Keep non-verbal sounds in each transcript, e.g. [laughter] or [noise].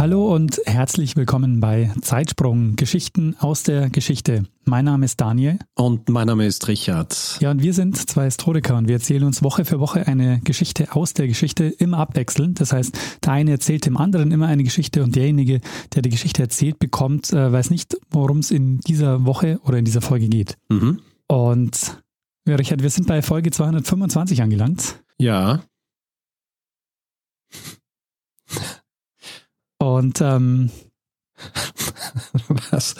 Hallo und herzlich willkommen bei Zeitsprung Geschichten aus der Geschichte. Mein Name ist Daniel. Und mein Name ist Richard. Ja, und wir sind zwei Historiker und wir erzählen uns Woche für Woche eine Geschichte aus der Geschichte immer abwechselnd. Das heißt, der eine erzählt dem anderen immer eine Geschichte und derjenige, der die Geschichte erzählt, bekommt, äh, weiß nicht, worum es in dieser Woche oder in dieser Folge geht. Mhm. Und ja, Richard, wir sind bei Folge 225 angelangt. Ja. Und ähm, [laughs] Was?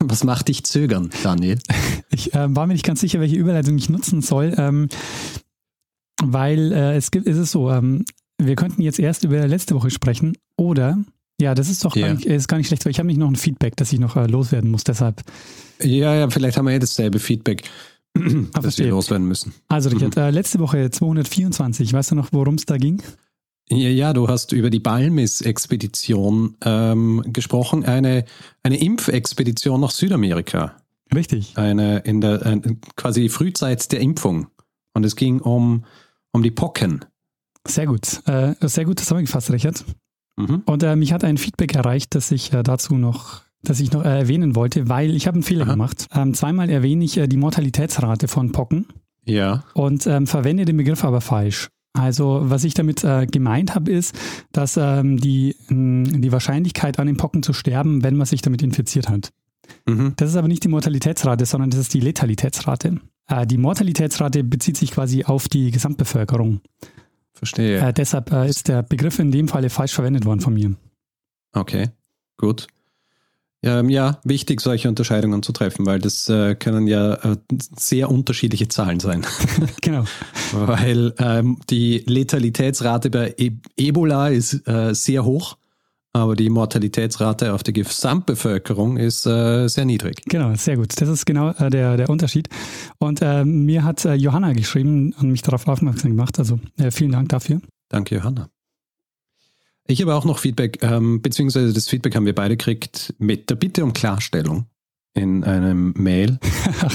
Was macht dich zögern, Daniel? [laughs] ich äh, war mir nicht ganz sicher, welche Überleitung ich nutzen soll, ähm, weil äh, es gibt, ist es so, ähm, wir könnten jetzt erst über letzte Woche sprechen oder ja, das ist doch Ja. gar, nicht, ist gar nicht schlecht, weil ich habe nicht noch ein Feedback, das ich noch äh, loswerden muss. Deshalb, Ja, ja, vielleicht haben wir ja dasselbe Feedback, [clears throat] das wir loswerden müssen. also Richard, [clears throat] äh, letzte Woche 224, weißt du noch, worum es da ging? Ja, ja, du hast über die Balmis-Expedition ähm, gesprochen, eine, eine Impfexpedition nach Südamerika. Richtig. Eine in der äh, quasi die Frühzeit der Impfung. Und es ging um, um die Pocken. Sehr gut. Äh, sehr gut zusammengefasst, Richard. Mhm. Und äh, mich hat ein Feedback erreicht, das ich äh, dazu noch, das ich noch äh, erwähnen wollte, weil ich habe einen Fehler Aha. gemacht. Ähm, zweimal erwähne ich äh, die Mortalitätsrate von Pocken Ja. und ähm, verwende den Begriff aber falsch. Also was ich damit äh, gemeint habe, ist, dass ähm, die, mh, die Wahrscheinlichkeit an den Pocken zu sterben, wenn man sich damit infiziert hat. Mhm. Das ist aber nicht die Mortalitätsrate, sondern das ist die Letalitätsrate. Äh, die Mortalitätsrate bezieht sich quasi auf die Gesamtbevölkerung. Verstehe. Äh, deshalb äh, ist der Begriff in dem Falle falsch verwendet worden von mir. Okay, gut. Ähm, ja, wichtig, solche Unterscheidungen zu treffen, weil das äh, können ja äh, sehr unterschiedliche Zahlen sein. [laughs] genau. weil ähm, die Letalitätsrate bei e Ebola ist äh, sehr hoch, aber die Mortalitätsrate auf der Gesamtbevölkerung ist äh, sehr niedrig. Genau, sehr gut. Das ist genau äh, der, der Unterschied. Und äh, mir hat Johanna geschrieben und mich darauf aufmerksam gemacht. Also vielen Dank dafür. Danke, Johanna. Ich habe auch noch Feedback, ähm, beziehungsweise das Feedback haben wir beide gekriegt mit der Bitte um Klarstellung in einem Mail. [laughs]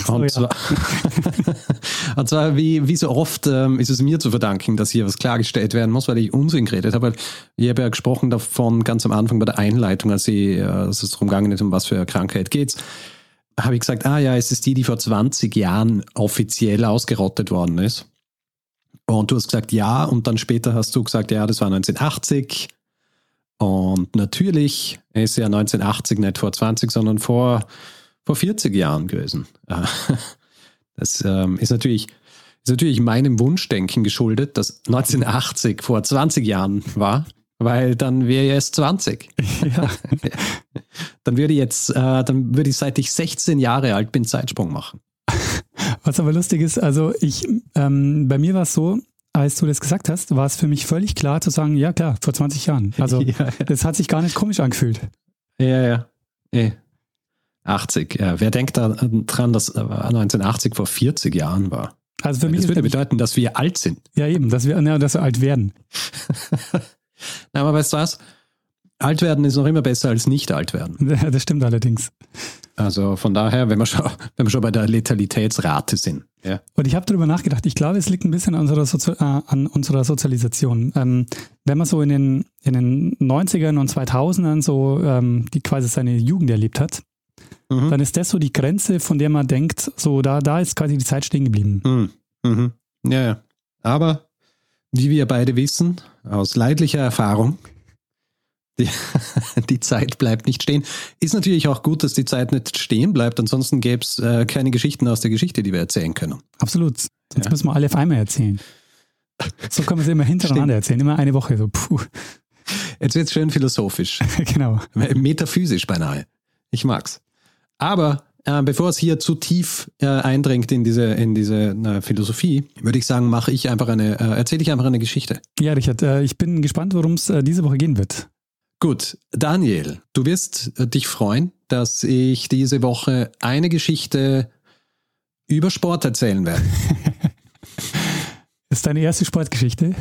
So, und, ja. zwar, [laughs] und zwar, wie, wie so oft ähm, ist es mir zu verdanken, dass hier was klargestellt werden muss, weil ich Unsinn geredet habe. Weil Ich habe ja gesprochen davon ganz am Anfang bei der Einleitung, als, ich, äh, als es darum gegangen ist, um was für eine Krankheit geht's habe ich gesagt, ah ja, es ist die, die vor 20 Jahren offiziell ausgerottet worden ist. Und du hast gesagt, ja, und dann später hast du gesagt, ja, das war 1980. Und natürlich ist ja 1980 nicht vor 20, sondern vor, vor 40 Jahren gewesen. [laughs] Das ähm, ist, natürlich, ist natürlich meinem Wunschdenken geschuldet, dass 1980 vor 20 Jahren war, weil dann wäre ich erst 20. [laughs] ja. [laughs] Dann würde ich jetzt, äh, dann würde ich seit ich 16 Jahre alt bin Zeitsprung machen. Was aber lustig ist, also ich, ähm, bei mir war es so, als du das gesagt hast, war es für mich völlig klar zu sagen, ja klar, vor 20 Jahren. Also [laughs] ja, ja. das hat sich gar nicht komisch angefühlt. Ja, ja. Eh. 80. Ja. Wer denkt da dran, dass äh, 1980 vor 40 Jahren war? Also für mich Das würde bedeuten, dass wir alt sind. ja eben, dass wir, ja, dass wir alt werden. [laughs] Na, aber weißt du was? Alt werden ist noch immer besser als nicht alt werden. [laughs] Das stimmt allerdings. Also von daher, wenn wir schon, [laughs] wenn wir schon bei der Letalitätsrate sind. Ja. Und ich habe darüber nachgedacht. Ich glaube, es liegt ein bisschen an unserer, Sozi äh, an unserer Sozialisation. Ähm, wenn man so in den, in den 90ern und 2000ern so ähm, die quasi seine Jugend erlebt hat, Mhm. dann ist das so die Grenze, von der man denkt, so da, da ist quasi die Zeit stehen geblieben. Mhm. Mhm. Ja, ja. Aber wie wir beide wissen, aus leidlicher Erfahrung, die, [laughs] die Zeit bleibt nicht stehen. Ist natürlich auch gut, dass die Zeit nicht stehen bleibt, ansonsten gäbe es äh, keine Geschichten aus der Geschichte, die wir erzählen können. Absolut. Sonst Ja. müssen wir alle auf einmal erzählen. So können wir sie immer hintereinander erzählen, immer eine Woche. So, puh. Jetzt wird es schön philosophisch, [laughs] genau. metaphysisch beinahe. Ich mag's. Aber äh, bevor es hier zu tief äh, eindringt in diese, in diese äh, Philosophie, würde ich sagen, mache ich einfach eine, äh, erzähle ich einfach eine Geschichte. Ja, Richard, äh, ich bin gespannt, worum es äh, diese Woche gehen wird. Gut, Daniel, du wirst äh, dich freuen, dass ich diese Woche eine Geschichte über Sport erzählen werde. [laughs] ist deine erste Sportgeschichte?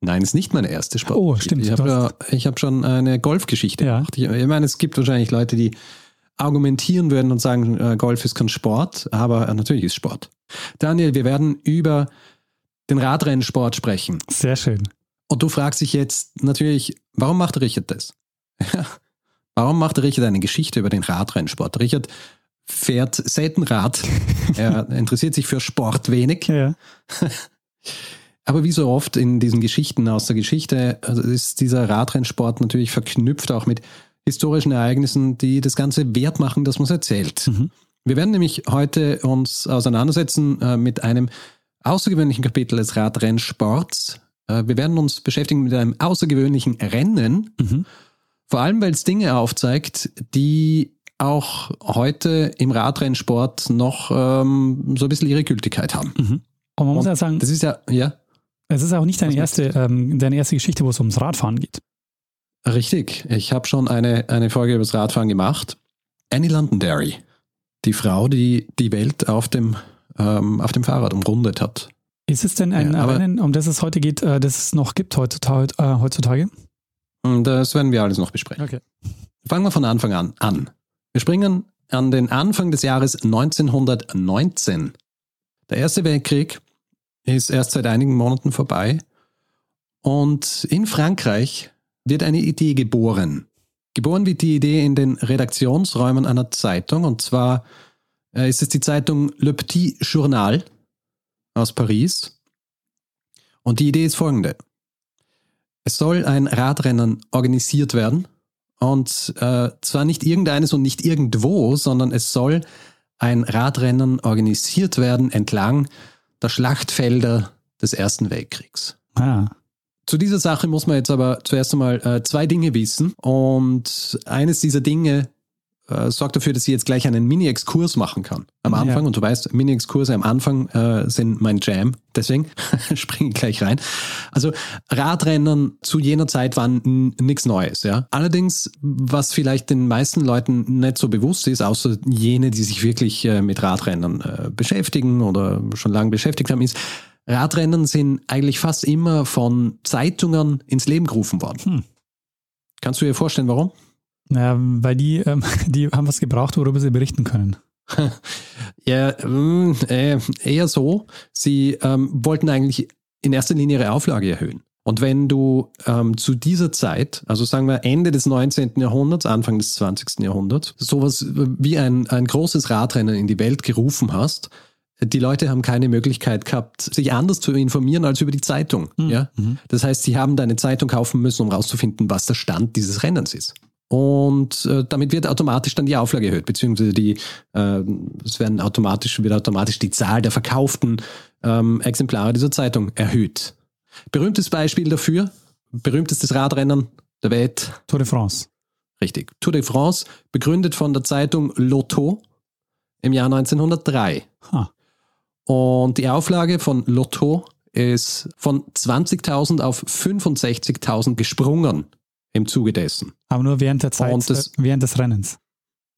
Nein, ist nicht meine erste Sportgeschichte. Oh, stimmt. Ich habe ja, hab schon eine Golfgeschichte Ja. gemacht. Ich, ich meine, es gibt wahrscheinlich Leute, die argumentieren würden und sagen, äh, Golf ist kein Sport, aber äh, natürlich ist Sport. Daniel, wir werden über den Radrennsport sprechen. Sehr schön. Und du fragst dich jetzt natürlich, warum macht Richard das? Warum macht Richard eine Geschichte über den Radrennsport? Richard fährt selten Rad. [laughs] er interessiert sich für Sport wenig. Ja. [laughs] Aber wie so oft in diesen Geschichten aus der Geschichte also ist dieser Radrennsport natürlich verknüpft auch mit historischen Ereignissen, die das Ganze wert machen, dass man es erzählt. Mhm. Wir werden nämlich heute uns auseinandersetzen äh, mit einem außergewöhnlichen Kapitel des Radrennsports. Äh, wir werden uns beschäftigen mit einem außergewöhnlichen Rennen, Mhm. Vor allem weil es Dinge aufzeigt, die auch heute im Radrennsport noch ähm, so ein bisschen ihre Gültigkeit haben. Mhm. Und man muss Und ja sagen, Das ist ja, ja, es ist auch nicht deine erste, ähm, deine erste Geschichte, wo es ums Radfahren geht. Richtig. Ich habe schon eine, eine Folge über das Radfahren gemacht. Annie Londonderry, die Frau, die die Welt auf dem, ähm, auf dem Fahrrad umrundet hat. Ist es denn ein Ja, Rennen, um das es heute geht, äh, das es noch gibt heutzutage? Äh, heutzutage? Und das werden wir alles noch besprechen. Okay. Fangen wir von Anfang an an. Wir springen an den Anfang des Jahres 1919. Der Erste Weltkrieg ist erst seit einigen Monaten vorbei und in Frankreich wird eine Idee geboren. Geboren wird die Idee in den Redaktionsräumen einer Zeitung und zwar äh, ist es die Zeitung Le Petit Journal aus Paris. Und die Idee ist folgende. Es soll ein Radrennen organisiert werden und äh, zwar nicht irgendeines und nicht irgendwo, sondern es soll ein Radrennen organisiert werden entlang der Schlachtfelder des Ersten Weltkriegs. Ah, Zu dieser Sache muss man jetzt aber zuerst einmal äh, zwei Dinge wissen. Und eines dieser Dinge äh, sorgt dafür, dass ich jetzt gleich einen Mini-Exkurs machen kann am Ja. Anfang. Und du weißt, Mini-Exkurse am Anfang äh, sind mein Jam. Deswegen [laughs] springe ich gleich rein. Also Radrennen zu jener Zeit waren nichts Neues. Ja? Allerdings, was vielleicht den meisten Leuten nicht so bewusst ist, außer jene, die sich wirklich äh, mit Radrennen äh, beschäftigen oder schon lange beschäftigt haben, ist, Radrennen sind eigentlich fast immer von Zeitungen ins Leben gerufen worden. Hm. Kannst du dir vorstellen, warum? Naja, weil die, ähm, [laughs] die haben was gebraucht, worüber sie berichten können. [laughs] Ja, mm, äh, eher so. Sie ähm, wollten eigentlich in erster Linie ihre Auflage erhöhen. Und wenn du ähm, zu dieser Zeit, also sagen wir Ende des 19. Jahrhunderts, Anfang des 20. Jahrhunderts, sowas wie ein, ein großes Radrennen in die Welt gerufen hast, die Leute haben keine Möglichkeit gehabt, sich anders zu informieren als über die Zeitung. Ja? Mhm. Das heißt, sie haben deine Zeitung kaufen müssen, um rauszufinden, was der Stand dieses Rennens ist. Und äh, damit wird automatisch dann die Auflage erhöht, beziehungsweise die, äh, es werden automatisch, wird automatisch die Zahl der verkauften ähm, Exemplare dieser Zeitung erhöht. Berühmtes Beispiel dafür, berühmtestes Radrennen der Welt, Tour de France. richtig. Tour de France, begründet von der Zeitung Lotto im Jahr 1903. Ha. Und die Auflage von Lotto ist von 20.000 auf 65.000 gesprungen im Zuge dessen. Aber nur während der Zeit, das- äh, während des Rennens.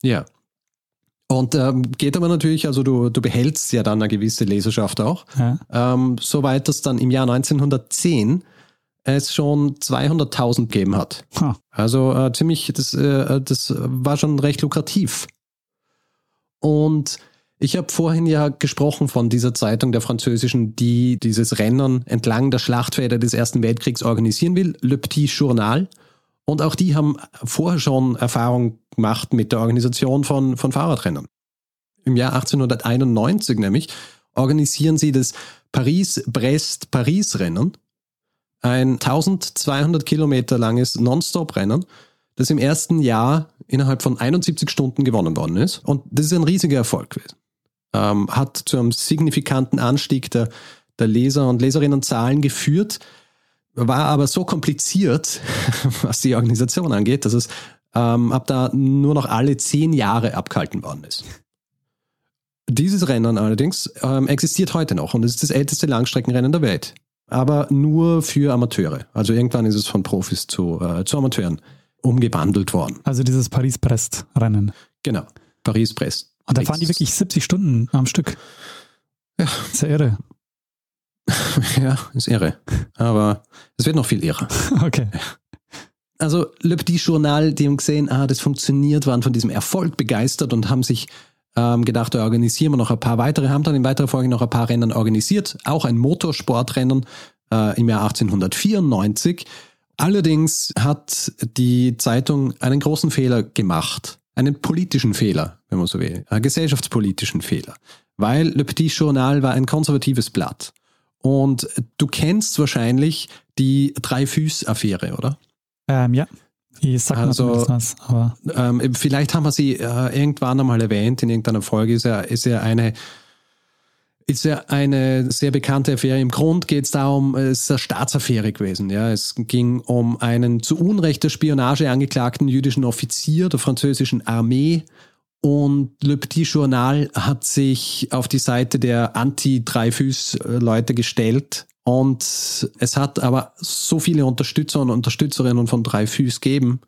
Ja. Und ähm, geht aber natürlich, also du, du behältst ja dann eine gewisse Leserschaft auch, Ja. ähm, soweit es dann im Jahr 1910 es schon 200.000 gegeben hat. Ha. Also äh, ziemlich, das, äh, das war schon recht lukrativ. Und ich habe vorhin ja gesprochen von dieser Zeitung der französischen, die dieses Rennen entlang der Schlachtfelder des Ersten Weltkriegs organisieren will, Le Petit Journal. Und auch die haben vorher schon Erfahrung gemacht mit der Organisation von, von Fahrradrennen. Im Jahr 1891 nämlich organisieren sie das Paris-Brest-Paris-Rennen, ein 1200 Kilometer langes Non-Stop-Rennen, das im ersten Jahr innerhalb von 71 Stunden gewonnen worden ist. Und das ist ein riesiger Erfolg gewesen. Ähm, hat zu einem signifikanten Anstieg der, der Leser- und Leserinnenzahlen geführt, war aber so kompliziert, [laughs] was die Organisation angeht, dass es ähm, ab da nur noch alle zehn Jahre abgehalten worden ist. Dieses Rennen allerdings ähm, existiert heute noch und es ist das älteste Langstreckenrennen der Welt. Aber nur für Amateure. Also irgendwann ist es von Profis zu, äh, zu Amateuren umgewandelt worden. Also dieses Paris-Brest-Rennen. Genau, Paris-Brest. Und da fahren die wirklich 70 Stunden am Stück. Ja. Ist ja irre. [laughs] ja, ist irre. Aber es wird noch viel irrer. [laughs] Okay. Also Le Petit Journal, die haben gesehen, ah, das funktioniert, waren von diesem Erfolg begeistert und haben sich ähm, gedacht, da organisieren wir noch ein paar weitere, haben dann in weiterer Folge noch ein paar Rennen organisiert, auch ein Motorsportrennen äh, im Jahr 1894. Allerdings hat die Zeitung einen großen Fehler gemacht, einen politischen Fehler, wenn man so will, einen gesellschaftspolitischen Fehler, weil Le Petit Journal war ein konservatives Blatt. Und du kennst wahrscheinlich die Drei-Füß-Affäre, oder? Ähm, ja. Ich sag Also, was, aber Ähm, vielleicht haben wir sie äh, irgendwann einmal erwähnt in irgendeiner Folge. Ist ja, ist ja eine ist ja eine sehr bekannte Affäre. Im Grund geht es darum, es ist eine Staatsaffäre gewesen. Ja, es ging um einen zu Unrecht der Spionage angeklagten jüdischen Offizier der französischen Armee. Und Le Petit Journal hat sich auf die Seite der Anti-Dreifüß-Leute gestellt. Und es hat aber so viele Unterstützer und Unterstützerinnen von Dreifüß gegeben,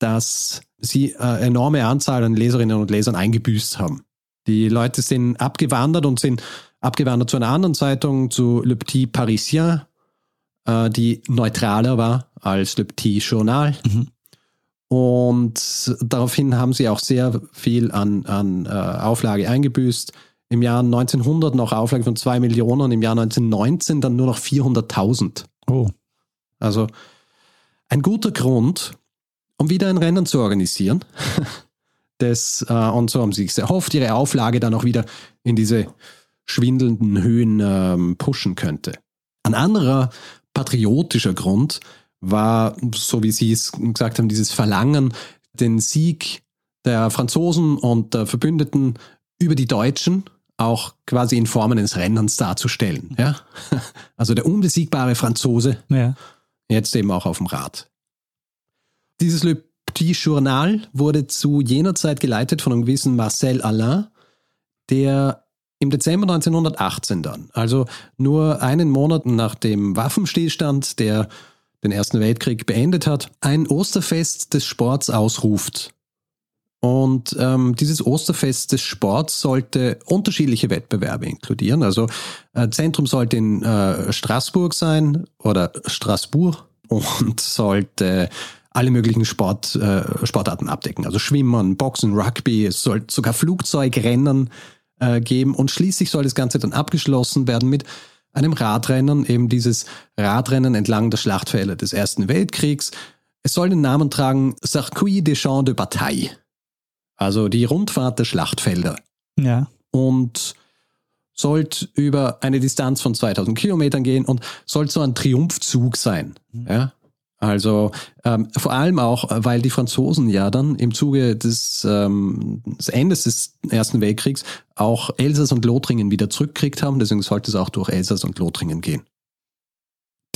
dass sie eine enorme Anzahl an Leserinnen und Lesern eingebüßt haben. Die Leute sind abgewandert und sind abgewandert zu einer anderen Zeitung, zu Le Petit Parisien, äh, die neutraler war als Le Petit Journal. Mhm. Und daraufhin haben sie auch sehr viel an, an äh, Auflage eingebüßt. Im Jahr 1900 noch Auflage von 2 Millionen, im Jahr 1919 dann nur noch 400.000. oh, Also ein guter Grund, um wieder ein Rennen zu organisieren. [laughs] Das, äh, und so haben sie sich erhofft, ihre Auflage dann auch wieder in diese schwindelnden Höhen ähm, pushen könnte. Ein anderer patriotischer Grund war, so wie Sie es gesagt haben, dieses Verlangen, den Sieg der Franzosen und der Verbündeten über die Deutschen auch quasi in Form eines Rennens darzustellen. Ja? [laughs] Also der unbesiegbare Franzose ja. jetzt eben auch auf dem Rad. Dieses Le Petit Journal wurde zu jener Zeit geleitet von einem gewissen Marcel Alain, der im Dezember 1918 dann, also nur einen Monat nach dem Waffenstillstand, der den Ersten Weltkrieg beendet hat, ein Osterfest des Sports ausruft. Und ähm, dieses Osterfest des Sports sollte unterschiedliche Wettbewerbe inkludieren. Also äh, Zentrum sollte in äh, Straßburg sein oder Straßburg und [laughs] sollte alle möglichen Sport, äh, Sportarten abdecken. Also Schwimmen, Boxen, Rugby, es soll sogar Flugzeugrennen äh, geben und schließlich soll das Ganze dann abgeschlossen werden mit einem Radrennen, eben dieses Radrennen entlang der Schlachtfelder des Ersten Weltkriegs. Es soll den Namen tragen Circuit des Champs de Bataille, also die Rundfahrt der Schlachtfelder Ja. und sollte über eine Distanz von 2000 Kilometern gehen und soll so ein Triumphzug sein. Ja? Also ähm, vor allem auch, weil die Franzosen ja dann im Zuge des, ähm, des Endes des Ersten Weltkriegs auch Elsass und Lothringen wieder zurückgekriegt haben. Deswegen sollte es auch durch Elsass und Lothringen gehen.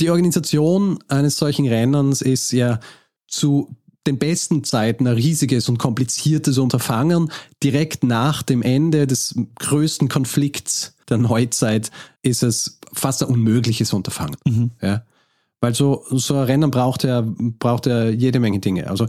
Die Organisation eines solchen Rennens ist ja zu den besten Zeiten ein riesiges und kompliziertes Unterfangen. Direkt nach dem Ende des größten Konflikts der Neuzeit ist es fast ein unmögliches Unterfangen. Mhm. Ja? Weil so, so ein Rennen braucht ja, braucht ja jede Menge Dinge. Also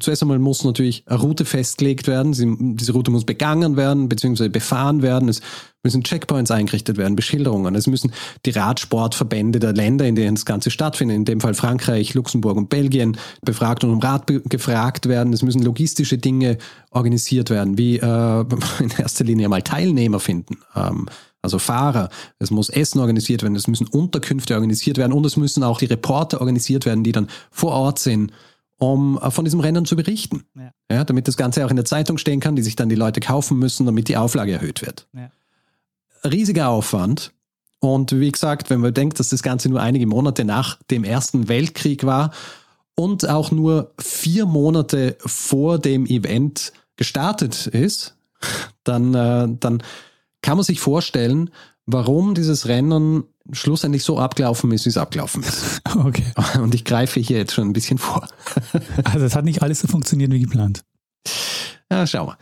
zuerst einmal muss natürlich eine Route festgelegt werden. Sie, diese Route muss begangen werden, beziehungsweise befahren werden. Es müssen Checkpoints eingerichtet werden, Beschilderungen. Es müssen die Radsportverbände der Länder, in denen das Ganze stattfindet, in dem Fall Frankreich, Luxemburg und Belgien, befragt und um Rat gefragt werden. Es müssen logistische Dinge organisiert werden, wie äh, [laughs] in erster Linie mal Teilnehmer finden. Ähm, also Fahrer, es muss Essen organisiert werden, es müssen Unterkünfte organisiert werden und es müssen auch die Reporter organisiert werden, die dann vor Ort sind, um äh, von diesem Rennen zu berichten. Ja. Ja, damit das Ganze auch in der Zeitung stehen kann, die sich dann die Leute kaufen müssen, damit die Auflage erhöht wird. Ja. Riesiger Aufwand. Und wie gesagt, wenn man denkt, dass das Ganze nur einige Monate nach dem Ersten Weltkrieg war und auch nur vier Monate vor dem Event gestartet ist, [laughs] dann, äh, dann kann man sich vorstellen, warum dieses Rennen schlussendlich so abgelaufen ist, wie es abgelaufen ist. [laughs] Okay. Und ich greife hier jetzt schon ein bisschen vor. [laughs] Also es hat nicht alles so funktioniert wie geplant. Ja, schau mal.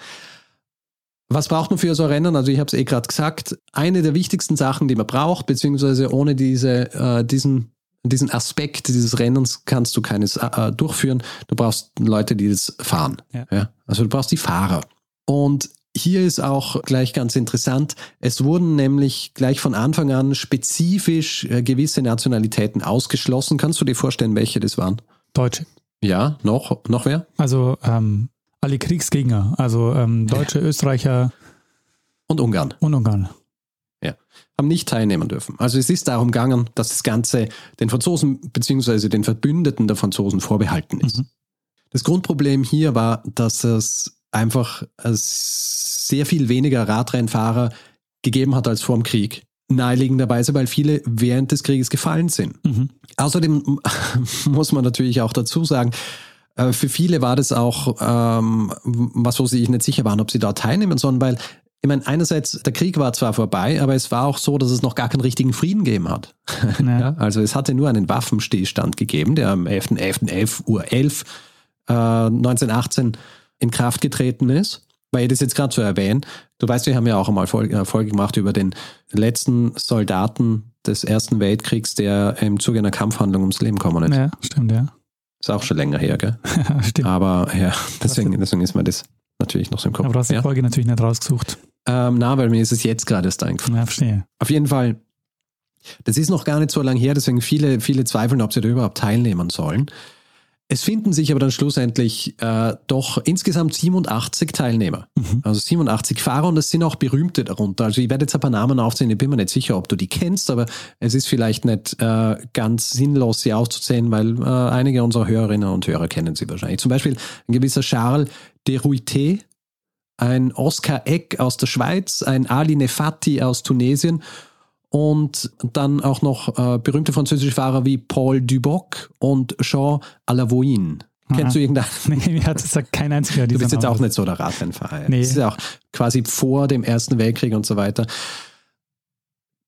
Was braucht man für so ein Rennen? Also ich habe es eh gerade gesagt. Eine der wichtigsten Sachen, die man braucht, beziehungsweise ohne diese, äh, diesen diesen Aspekt dieses Rennens kannst du keines äh, durchführen. Du brauchst Leute, die das fahren. Ja. Ja? Also du brauchst die Fahrer. Und hier ist auch gleich ganz interessant, es wurden nämlich gleich von Anfang an spezifisch äh, gewisse Nationalitäten ausgeschlossen. Kannst du dir vorstellen, welche das waren? Deutsche. Ja, noch, noch wer? Also ähm, alle Kriegsgegner, also ähm, Deutsche, Österreicher Und Ungarn. und Ungarn. haben nicht teilnehmen dürfen. Also es ist darum gegangen, dass das Ganze den Franzosen bzw. den Verbündeten der Franzosen vorbehalten ist. Mhm. Das Grundproblem hier war, dass es einfach äh, sehr viel weniger Radrennfahrer gegeben hat als vor dem Krieg. Naheliegenderweise, weil viele während des Krieges gefallen sind. Mhm. Außerdem [laughs] muss man natürlich auch dazu sagen, äh, für viele war das auch ähm, was, wo sie sich nicht sicher waren, ob sie da teilnehmen sollen, weil ich meine, einerseits, der Krieg war zwar vorbei, aber es war auch so, dass es noch gar keinen richtigen Frieden gegeben hat. Ja. [laughs] Ja, also es hatte nur einen Waffenstillstand gegeben, der am 11.11.11 Uhr 11 äh, 1918 in Kraft getreten ist. Weil ich das jetzt gerade so erwähnen, du weißt, wir haben ja auch einmal Folge, äh, Folge gemacht über den letzten Soldaten des Ersten Weltkriegs, der im Zuge einer Kampfhandlung ums Leben gekommen ist. ja, stimmt, ja. Ist auch schon länger her, gell? [laughs] stimmt. Aber ja, deswegen, deswegen ist mir das natürlich noch so im Kopf. Aber du hast die ja? Folge natürlich nicht rausgesucht. ähm, na, weil mir ist es jetzt gerade erst eingefallen. Ja, verstehe. Auf jeden Fall, das ist noch gar nicht so lange her, deswegen viele, viele zweifeln, ob sie da überhaupt teilnehmen sollen. Es finden sich aber dann schlussendlich äh, doch insgesamt 87 Teilnehmer. Mhm. Also 87 Fahrer und es sind auch berühmte darunter. Also ich werde jetzt ein paar Namen aufzählen, ich bin mir nicht sicher, ob du die kennst, aber es ist vielleicht nicht äh, ganz sinnlos, sie aufzuzählen, weil äh, einige unserer Hörerinnen und Hörer kennen sie wahrscheinlich. Zum Beispiel ein gewisser Charles de Ruité, ein Oscar Eck aus der Schweiz, ein Ali Nefati aus Tunesien und dann auch noch äh, berühmte französische Fahrer wie Paul Duboc und Jean Alavoin. Kennst du irgendeinen? [laughs] Nee, mir hat es kein einziger Du bist jetzt auch nicht so der Radrennfahrer. Nee. Das ist ja auch quasi vor dem Ersten Weltkrieg und so weiter.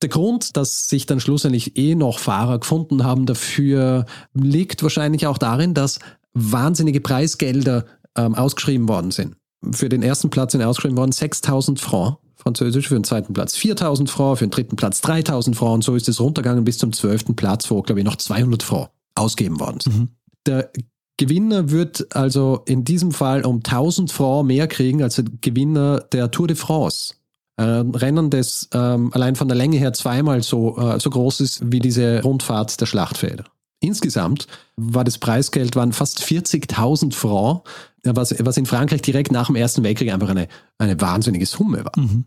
Der Grund, dass sich dann schlussendlich eh noch Fahrer gefunden haben dafür, liegt wahrscheinlich auch darin, dass wahnsinnige Preisgelder ähm, ausgeschrieben worden sind. Für den ersten Platz sind ausgeschrieben worden 6000 Francs, französisch, für den zweiten Platz 4000 Francs, für den dritten Platz 3000 Francs und so ist es runtergegangen bis zum zwölften Platz, wo, glaube ich, noch 200 Francs ausgeben worden sind. Mhm. Der Gewinner wird also in diesem Fall um 1000 Francs mehr kriegen als der Gewinner der Tour de France. Ein Rennen, das ähm, allein von der Länge her zweimal so, äh, so groß ist wie diese Rundfahrt der Schlachtfelder. Insgesamt war das Preisgeld waren fast 40.000 Francs, was, was in Frankreich direkt nach dem Ersten Weltkrieg einfach eine, eine wahnsinnige Summe war. Mhm.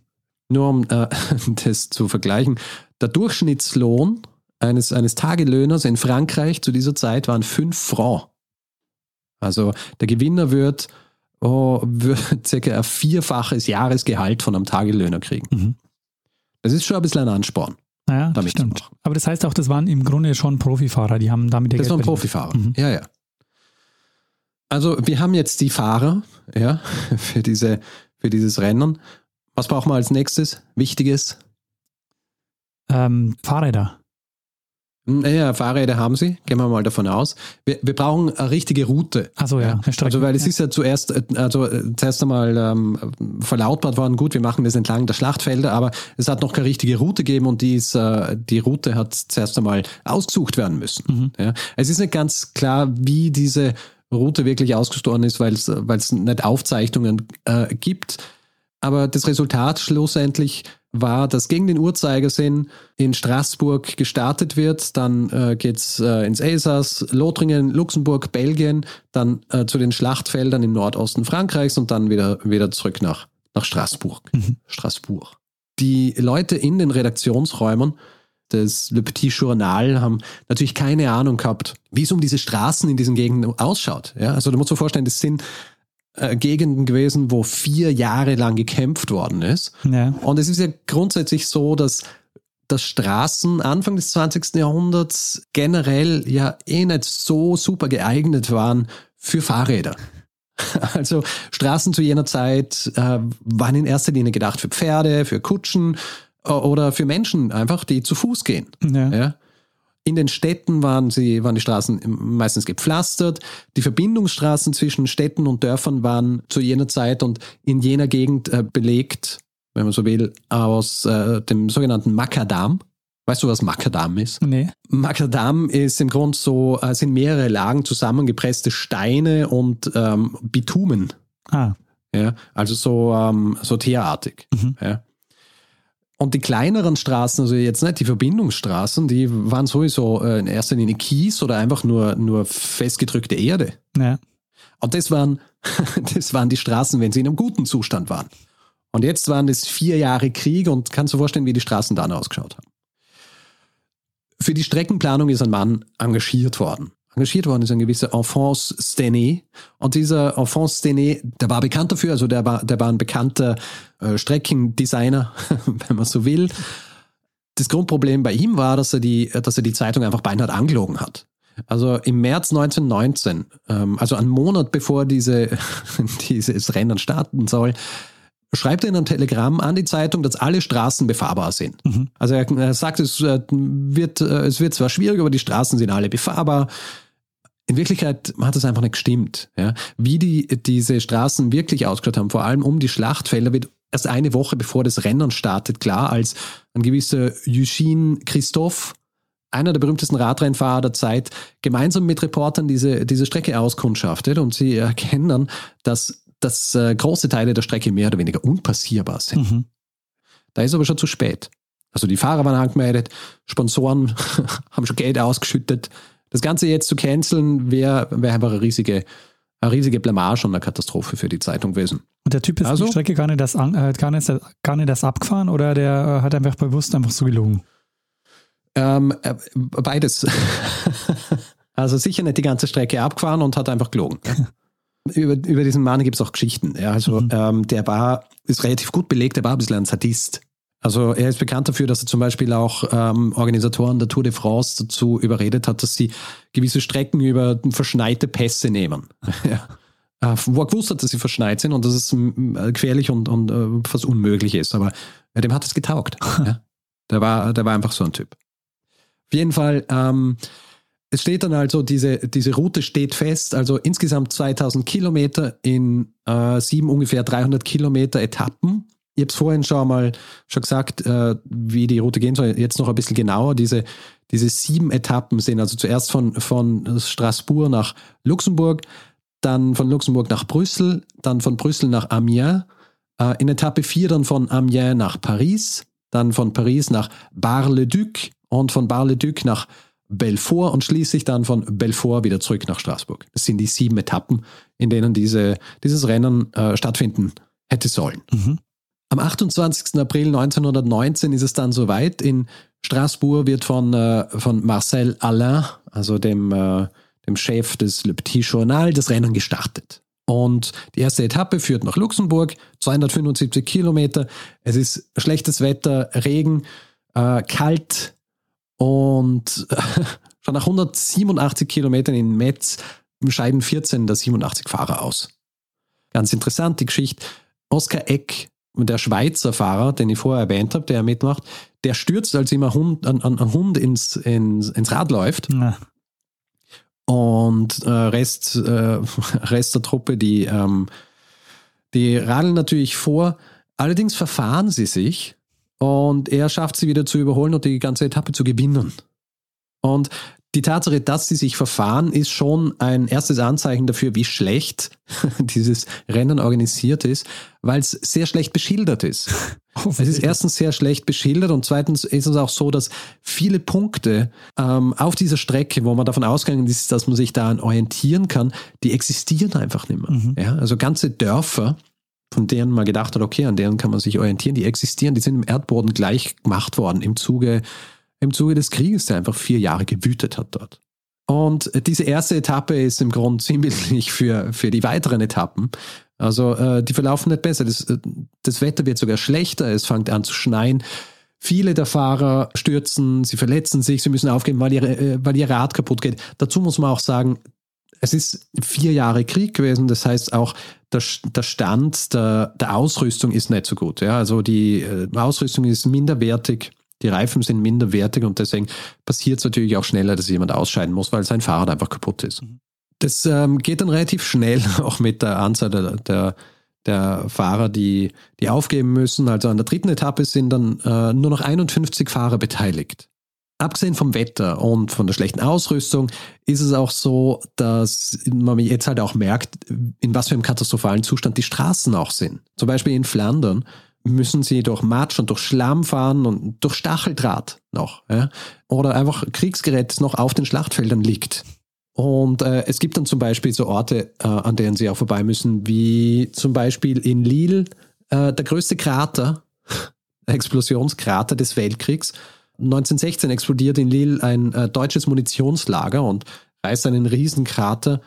Nur um äh, [laughs] das zu vergleichen, der Durchschnittslohn eines, eines Tagelöhners in Frankreich zu dieser Zeit waren 5 Francs. Also der Gewinner wird, oh, wird [laughs] circa ein vierfaches Jahresgehalt von einem Tagelöhner kriegen. Mhm. Das ist schon ein bisschen ein Ansporn. Naja, Damit stimmt. Aber das heißt auch, das waren im Grunde schon Profifahrer, die haben damit ihr Das Geld waren verdient. Profifahrer. Mhm. Ja, ja. Also wir haben jetzt die Fahrer ja, [laughs] für, diese, für dieses Rennen. Was brauchen wir als nächstes? Wichtiges? Ähm, Fahrräder. Naja, Fahrräder haben sie, gehen wir mal davon aus. Wir, wir brauchen eine richtige Route. Achso, ja. Strecke. Also, weil es ja. ist ja zuerst, äh, also äh, zuerst einmal ähm, verlautbart worden, gut, wir machen das entlang der Schlachtfelder, aber es hat noch keine richtige Route gegeben und die, ist, äh, die Route hat zuerst einmal ausgesucht werden müssen. Mhm. Ja. Es ist nicht ganz klar, wie diese Route wirklich ausgesucht worden ist, weil es weil es nicht Aufzeichnungen äh, gibt. Aber das Resultat schlussendlich war, dass gegen den Uhrzeigersinn in Straßburg gestartet wird, dann äh, geht's äh, ins Elsass, Lothringen, Luxemburg, Belgien, dann äh, zu den Schlachtfeldern im Nordosten Frankreichs und dann wieder, wieder zurück nach, nach Straßburg. Mhm. Straßburg. Die Leute in den Redaktionsräumen des Le Petit Journal haben natürlich keine Ahnung gehabt, wie es um diese Straßen in diesen Gegenden ausschaut. Ja, also du musst dir vorstellen, das sind äh, Gegenden gewesen, wo vier Jahre lang gekämpft worden ist. Ja. Und es ist ja grundsätzlich so, dass dass Straßen Anfang des 20. Jahrhunderts generell ja eh nicht so super geeignet waren für Fahrräder. [laughs] Also Straßen zu jener Zeit äh, waren in erster Linie gedacht für Pferde, für Kutschen äh, oder für Menschen einfach, die zu Fuß gehen. Ja. Ja. In den Städten waren, sie, waren die Straßen meistens gepflastert. Die Verbindungsstraßen zwischen Städten und Dörfern waren zu jener Zeit und in jener Gegend äh, belegt, wenn man so will, aus äh, dem sogenannten Makadam. Weißt du, was Makadam ist? Nee. Makadam ist im Grunde so, äh, sind mehrere Lagen zusammengepresste Steine und ähm, Bitumen. Ah. Ja, also so, ähm, so teerartig. Mhm. Ja. Und die kleineren Straßen, also jetzt nicht die Verbindungsstraßen, die waren sowieso äh, in erster Linie Kies oder einfach nur, nur festgedrückte Erde. Ja. Und das waren, [laughs] das waren die Straßen, wenn sie in einem guten Zustand waren. Und jetzt waren es vier Jahre Krieg und kannst du dir vorstellen, wie die Straßen dann ausgeschaut haben. Für die Streckenplanung ist ein Mann engagiert worden. Engagiert worden ist ein gewisser Alphonse Stenet. Und dieser Alphonse Stenet, der war bekannt dafür, also der war, der war ein bekannter äh, Streckendesigner, [laughs] wenn man so will. Das Grundproblem bei ihm war, dass er die, dass er die Zeitung einfach beinahe angelogen hat. Also im März 1919, ähm, also einen Monat bevor diese, [laughs] dieses Rennen starten soll, schreibt er in einem Telegramm an die Zeitung, dass alle Straßen befahrbar sind. Mhm. Also er, er sagt, es äh, wird, äh, es wird zwar schwierig, aber die Straßen sind alle befahrbar. In Wirklichkeit hat das einfach nicht gestimmt. Ja. Wie die diese Straßen wirklich ausgeschaut haben, vor allem um die Schlachtfelder, wird erst eine Woche bevor das Rennen startet klar, als ein gewisser Eugene Christophe, einer der berühmtesten Radrennfahrer der Zeit, gemeinsam mit Reportern diese, diese Strecke auskundschaftet und sie erkennen dann, dass, dass äh, große Teile der Strecke mehr oder weniger unpassierbar sind. Mhm. Da ist aber schon zu spät. Also die Fahrer waren angemeldet, Sponsoren [laughs] haben schon Geld ausgeschüttet. Das Ganze jetzt zu canceln, wäre wär einfach eine riesige, eine riesige Blamage und eine Katastrophe für die Zeitung gewesen. Und der Typ ist Also? die Strecke gar nicht, das äh, gar, nicht, gar nicht das abgefahren oder der äh, hat einfach bewusst einfach so gelogen? Ähm, äh, beides. [laughs] also sicher nicht die ganze Strecke abgefahren und hat einfach gelogen. [laughs] über, über diesen Mann gibt es auch Geschichten. Ja, also Mhm. ähm, der war, ist relativ gut belegt, der war ein bisschen ein Sadist. Also er ist bekannt dafür, dass er zum Beispiel auch ähm, Organisatoren der Tour de France dazu überredet hat, dass sie gewisse Strecken über verschneite Pässe nehmen. [laughs] ja. Äh, Wo er gewusst hat, dass sie verschneit sind und dass es mm, gefährlich und, und äh, fast unmöglich ist. Aber ja, dem hat es getaugt. [laughs] ja. der, war, der war einfach so ein Typ. Auf jeden Fall, ähm, es steht dann also, diese, diese Route steht fest, also insgesamt 2000 Kilometer in äh, sieben ungefähr 300 Kilometer Etappen. Ich habe es vorhin schon mal schon gesagt, äh, wie die Route gehen soll. Jetzt noch ein bisschen genauer. Diese, diese sieben Etappen sind also zuerst von, von Straßburg nach Luxemburg, dann von Luxemburg nach Brüssel, dann von Brüssel nach Amiens, äh, in Etappe 4 dann von Amiens nach Paris, dann von Paris nach Bar-le-Duc und von Bar-le-Duc nach Belfort und schließlich dann von Belfort wieder zurück nach Straßburg. Das sind die sieben Etappen, in denen diese, dieses Rennen äh, stattfinden hätte sollen. Mhm. Am 28. April 1919 ist es dann soweit. In Straßburg wird von, äh, von Marcel Alain, also dem, äh, dem Chef des Le Petit Journal, das Rennen gestartet. Und die erste Etappe führt nach Luxemburg, 275 Kilometer. Es ist schlechtes Wetter, Regen, äh, kalt und [laughs] schon nach 187 Kilometern in Metz scheiden 14 der 87 Fahrer aus. Ganz interessant die Geschichte. Oskar Eck, der Schweizer Fahrer, den ich vorher erwähnt habe, der mitmacht, der stürzt, als ihm ein Hund, ein, ein Hund ins, ins, ins Rad läuft. Na, Und äh, Rest, äh, [laughs] Rest der Truppe, die, ähm, die radeln natürlich vor. Allerdings verfahren sie sich und er schafft sie wieder zu überholen und die ganze Etappe zu gewinnen. Und die Tatsache, dass sie sich verfahren, ist schon ein erstes Anzeichen dafür, wie schlecht [laughs] dieses Rennen organisiert ist, weil es sehr schlecht beschildert ist. [laughs] Es ist erstens sehr schlecht beschildert und zweitens ist es auch so, dass viele Punkte ähm, auf dieser Strecke, wo man davon ausgegangen ist, dass man sich daran orientieren kann, die existieren einfach nicht mehr. Mhm. Ja, also ganze Dörfer, von denen man gedacht hat, okay, an denen kann man sich orientieren, die existieren, die sind im Erdboden gleich gemacht worden im Zuge, im Zuge des Krieges, der einfach vier Jahre gewütet hat dort. Und diese erste Etappe ist im Grunde [laughs] sinnbildlich für, für die weiteren Etappen. Also äh, die verlaufen nicht besser. Das, äh, das Wetter wird sogar schlechter, es fängt an zu schneien. Viele der Fahrer stürzen, sie verletzen sich, sie müssen aufgeben, weil, ihre, äh, weil ihr Rad kaputt geht. Dazu muss man auch sagen, es ist vier Jahre Krieg gewesen, das heißt auch, der, der Stand der, der Ausrüstung ist nicht so gut. Ja? Also die äh, Ausrüstung ist minderwertig, die Reifen sind minderwertig und deswegen passiert es natürlich auch schneller, dass jemand ausscheiden muss, weil sein Fahrrad einfach kaputt ist. Das ähm, geht dann relativ schnell, [laughs] auch mit der Anzahl der, der, der Fahrer, die, die aufgeben müssen. Also an der dritten Etappe sind dann äh, nur noch 51 Fahrer beteiligt. abgesehen vom Wetter und von der schlechten Ausrüstung ist es auch so, dass man jetzt halt auch merkt, in was für einem katastrophalen Zustand die Straßen auch sind. Zum Beispiel in Flandern müssen sie durch Matsch und durch Schlamm fahren und durch Stacheldraht noch. Ja? Oder einfach Kriegsgerät, das noch auf den Schlachtfeldern liegt. Und äh, es gibt dann zum Beispiel so Orte, äh, an denen sie auch vorbei müssen, wie zum Beispiel in Lille, äh, der größte Krater, [laughs] Explosionskrater des Weltkriegs. 1916 explodiert in Lille ein äh, deutsches Munitionslager und reißt einen riesen Krater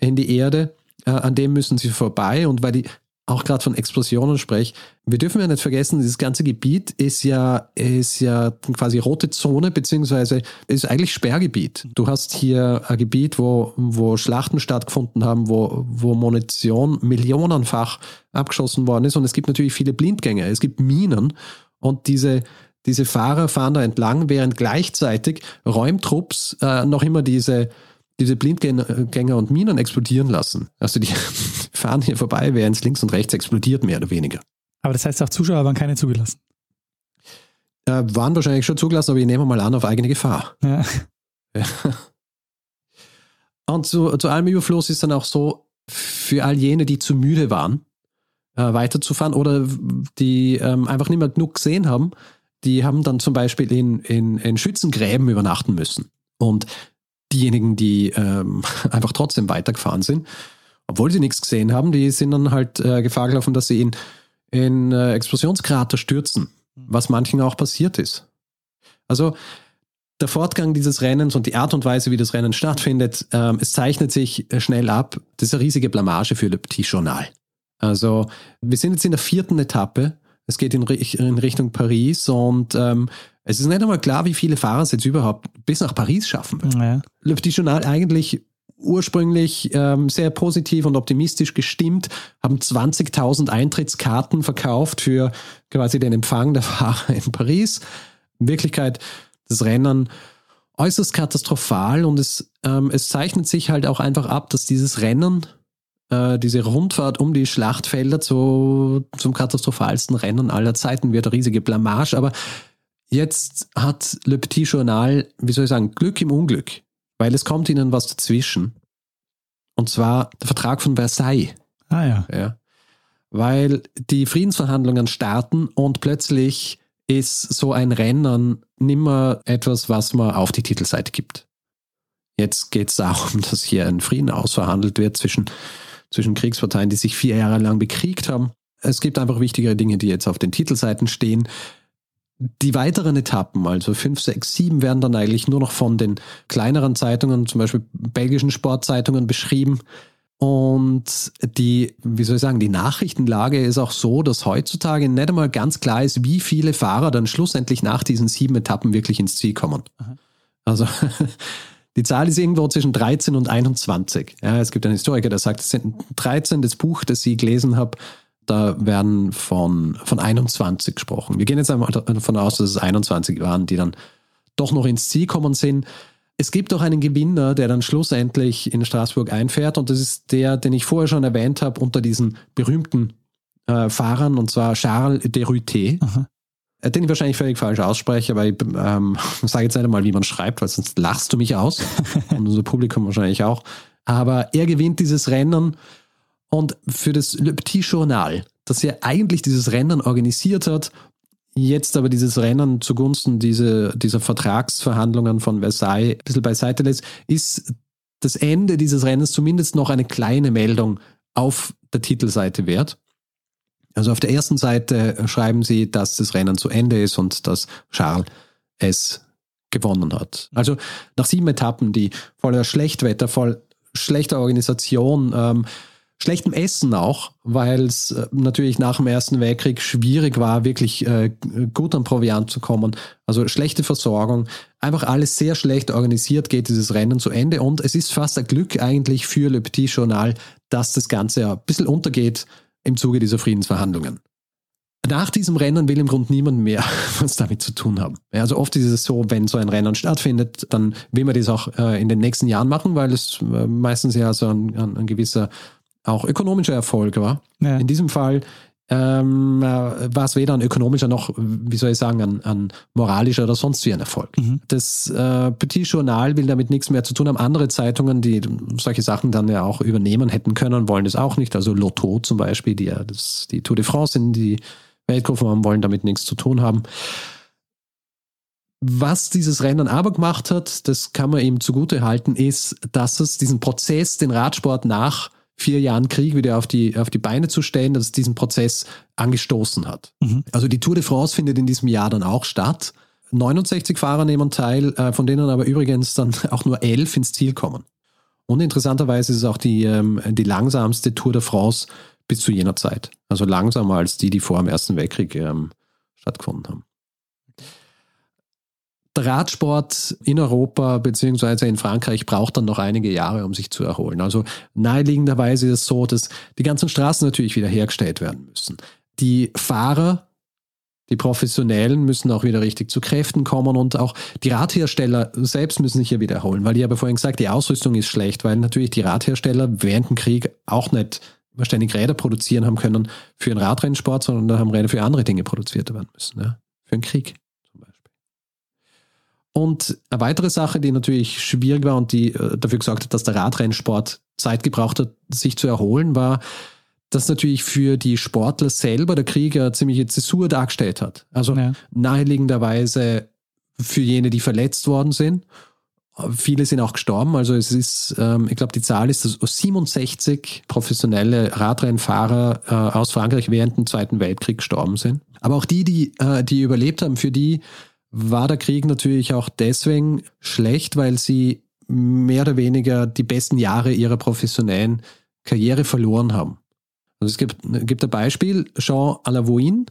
in die Erde. Äh, an dem müssen sie vorbei und weil die auch gerade von Explosionen spreche, wir dürfen ja nicht vergessen, dieses ganze Gebiet ist ja, ist ja quasi rote Zone, beziehungsweise ist eigentlich Sperrgebiet. Du hast hier ein Gebiet, wo, wo Schlachten stattgefunden haben, wo, wo Munition millionenfach abgeschossen worden ist. Und es gibt natürlich viele Blindgänger, es gibt Minen. Und diese, diese Fahrer fahren da entlang, während gleichzeitig Räumtrupps äh, noch immer diese, diese Blindgänger und Minen explodieren lassen. Also die [laughs] fahren hier vorbei, während es links und rechts explodiert, mehr oder weniger. Aber das heißt auch Zuschauer waren keine zugelassen. Äh, waren wahrscheinlich schon zugelassen, aber ich nehme mal an, auf eigene Gefahr. Ja. ja. Und zu, zu allem Überfluss ist dann auch so, für all jene, die zu müde waren, äh, weiterzufahren oder die ähm, einfach nicht mehr genug gesehen haben, die haben dann zum Beispiel in, in, in Schützengräben übernachten müssen. Und diejenigen, die ähm, [laughs] einfach trotzdem weitergefahren sind, obwohl sie nichts gesehen haben, die sind dann halt äh, Gefahr gelaufen, dass sie in, in äh, Explosionskrater stürzen, was manchen auch passiert ist. Also der Fortgang dieses Rennens und die Art und Weise, wie das Rennen stattfindet, ähm, es zeichnet sich äh, schnell ab. Das ist eine riesige Blamage für Le Petit Journal. Also wir sind jetzt in der vierten Etappe. Es geht in, in Richtung Paris und ähm, es ist nicht einmal klar, wie viele Fahrer es jetzt überhaupt bis nach Paris schaffen wird. Ja. Le Petit Journal eigentlich ursprünglich ähm, sehr positiv und optimistisch gestimmt, haben 20.000 Eintrittskarten verkauft für quasi den Empfang der Fahrer in Paris. In Wirklichkeit das Rennen äußerst katastrophal und es, ähm, es zeichnet sich halt auch einfach ab, dass dieses Rennen, äh, diese Rundfahrt um die Schlachtfelder zu, zum katastrophalsten Rennen aller Zeiten wird, eine riesige Blamage, aber Jetzt hat Le Petit Journal, wie soll ich sagen, Glück im Unglück, weil es kommt ihnen was dazwischen. Und zwar der Vertrag von Versailles. Ah ja. ja. Weil die Friedensverhandlungen starten und plötzlich ist so ein Rennen nimmer etwas, was man auf die Titelseite gibt. Jetzt geht es darum, [laughs] dass hier ein Frieden ausverhandelt wird zwischen, zwischen Kriegsparteien, die sich vier Jahre lang bekriegt haben. Es gibt einfach wichtigere Dinge, die jetzt auf den Titelseiten stehen. Die weiteren Etappen, also 5, 6, 7, werden dann eigentlich nur noch von den kleineren Zeitungen, zum Beispiel belgischen Sportzeitungen, beschrieben. Und die, wie soll ich sagen, die Nachrichtenlage ist auch so, dass heutzutage nicht einmal ganz klar ist, wie viele Fahrer dann schlussendlich nach diesen sieben Etappen wirklich ins Ziel kommen. Aha. Also [laughs] die Zahl ist irgendwo zwischen 13 und 21. Ja, es gibt einen Historiker, der sagt, es sind 13, das Buch, das ich gelesen habe, da werden von, von 21 gesprochen. Wir gehen jetzt einmal davon aus, dass es 21 waren, die dann doch noch ins Ziel kommen sind. Es gibt auch einen Gewinner, der dann schlussendlich in Straßburg einfährt und das ist der, den ich vorher schon erwähnt habe, unter diesen berühmten äh, Fahrern und zwar Charles Derute, äh, den ich wahrscheinlich völlig falsch ausspreche, aber ich ähm, [laughs] sage jetzt nicht einmal, wie man schreibt, weil sonst lachst du mich aus [laughs] und unser Publikum wahrscheinlich auch. Aber er gewinnt dieses Rennen und für das Le Petit Journal, das ja eigentlich dieses Rennen organisiert hat, jetzt aber dieses Rennen zugunsten dieser, dieser Vertragsverhandlungen von Versailles ein bisschen beiseite lässt, ist das Ende dieses Rennens zumindest noch eine kleine Meldung auf der Titelseite wert. Also auf der ersten Seite schreiben sie, dass das Rennen zu Ende ist und dass Charles es gewonnen hat. Also nach sieben Etappen, die voller Schlechtwetter, voll schlechter Organisation, ähm, schlechtem Essen auch, weil es äh, natürlich nach dem Ersten Weltkrieg schwierig war, wirklich äh, gut an Proviant zu kommen. Also schlechte Versorgung, einfach alles sehr schlecht organisiert geht dieses Rennen zu Ende und es ist fast ein Glück eigentlich für Le Petit Journal, dass das Ganze ein bisschen untergeht im Zuge dieser Friedensverhandlungen. Nach diesem Rennen will im Grunde niemand mehr [laughs] was damit zu tun haben. Also oft ist es so, wenn so ein Rennen stattfindet, dann will man das auch äh, in den nächsten Jahren machen, weil es äh, meistens ja so ein, ein, ein gewisser auch ökonomischer Erfolg war. Ja. In diesem Fall ähm, äh, war es weder ein ökonomischer noch, wie soll ich sagen, ein, ein moralischer oder sonst wie ein Erfolg. Mhm. Das äh, Petit Journal will damit nichts mehr zu tun haben. Andere Zeitungen, die solche Sachen dann ja auch übernehmen hätten können, wollen das auch nicht. Also Lotto zum Beispiel, die ja das, die Tour de France in die Weltkurve haben, wollen damit nichts zu tun haben. Was dieses Rennen aber gemacht hat, das kann man ihm zugute halten, ist, dass es diesen Prozess, den Radsport nach vier Jahren Krieg wieder auf die, auf die Beine zu stellen, dass es diesen Prozess angestoßen hat. Mhm. Also die Tour de France findet in diesem Jahr dann auch statt. 69 Fahrer nehmen teil, äh, von denen aber übrigens dann [laughs] auch nur elf ins Ziel kommen. Und interessanterweise ist es auch die, ähm, die langsamste Tour de France bis zu jener Zeit. Also langsamer als die, die vor dem Ersten Weltkrieg ähm, stattgefunden haben der Radsport in Europa beziehungsweise in Frankreich braucht dann noch einige Jahre, um sich zu erholen. Also naheliegenderweise ist es so, dass die ganzen Straßen natürlich wieder hergestellt werden müssen. Die Fahrer, die Professionellen müssen auch wieder richtig zu Kräften kommen und auch die Radhersteller selbst müssen sich hier wieder erholen, weil ich habe vorhin gesagt, die Ausrüstung ist schlecht, weil natürlich die Radhersteller während dem Krieg auch nicht ständig Räder produzieren haben können für den Radrennsport, sondern da haben Räder für andere Dinge produziert werden müssen, ja, für den Krieg. Und eine weitere Sache, die natürlich schwierig war und die äh, dafür gesorgt hat, dass der Radrennsport Zeit gebraucht hat, sich zu erholen, war, dass natürlich für die Sportler selber der Krieg eine ziemliche Zäsur dargestellt hat. Also ja. naheliegenderweise für jene, die verletzt worden sind. Viele sind auch gestorben. Also es ist, ähm, ich glaube, die Zahl ist, dass 67 professionelle Radrennfahrer äh, aus Frankreich während dem Zweiten Weltkrieg gestorben sind. Aber auch die, die, äh, die überlebt haben, für die war der Krieg natürlich auch deswegen schlecht, weil sie mehr oder weniger die besten Jahre ihrer professionellen Karriere verloren haben. Also es gibt, gibt ein Beispiel, Jean Alavoin,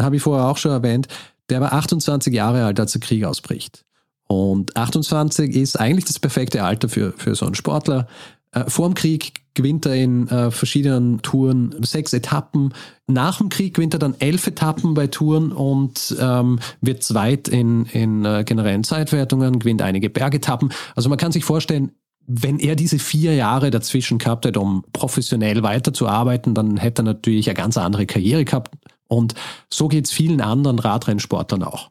habe ich vorher auch schon erwähnt, der war 28 Jahre alt, als der Krieg ausbricht. Und 28 ist eigentlich das perfekte Alter für, für so einen Sportler. Äh, vor dem Krieg gewinnt er in äh, verschiedenen Touren sechs Etappen. Nach dem Krieg gewinnt er dann elf Etappen bei Touren und ähm, wird zweit in, in äh, generellen Zeitwertungen, gewinnt einige Bergetappen. Also man kann sich vorstellen, wenn er diese vier Jahre dazwischen gehabt hätte, um professionell weiterzuarbeiten, dann hätte er natürlich eine ganz andere Karriere gehabt. Und so geht es vielen anderen Radrennsportlern auch.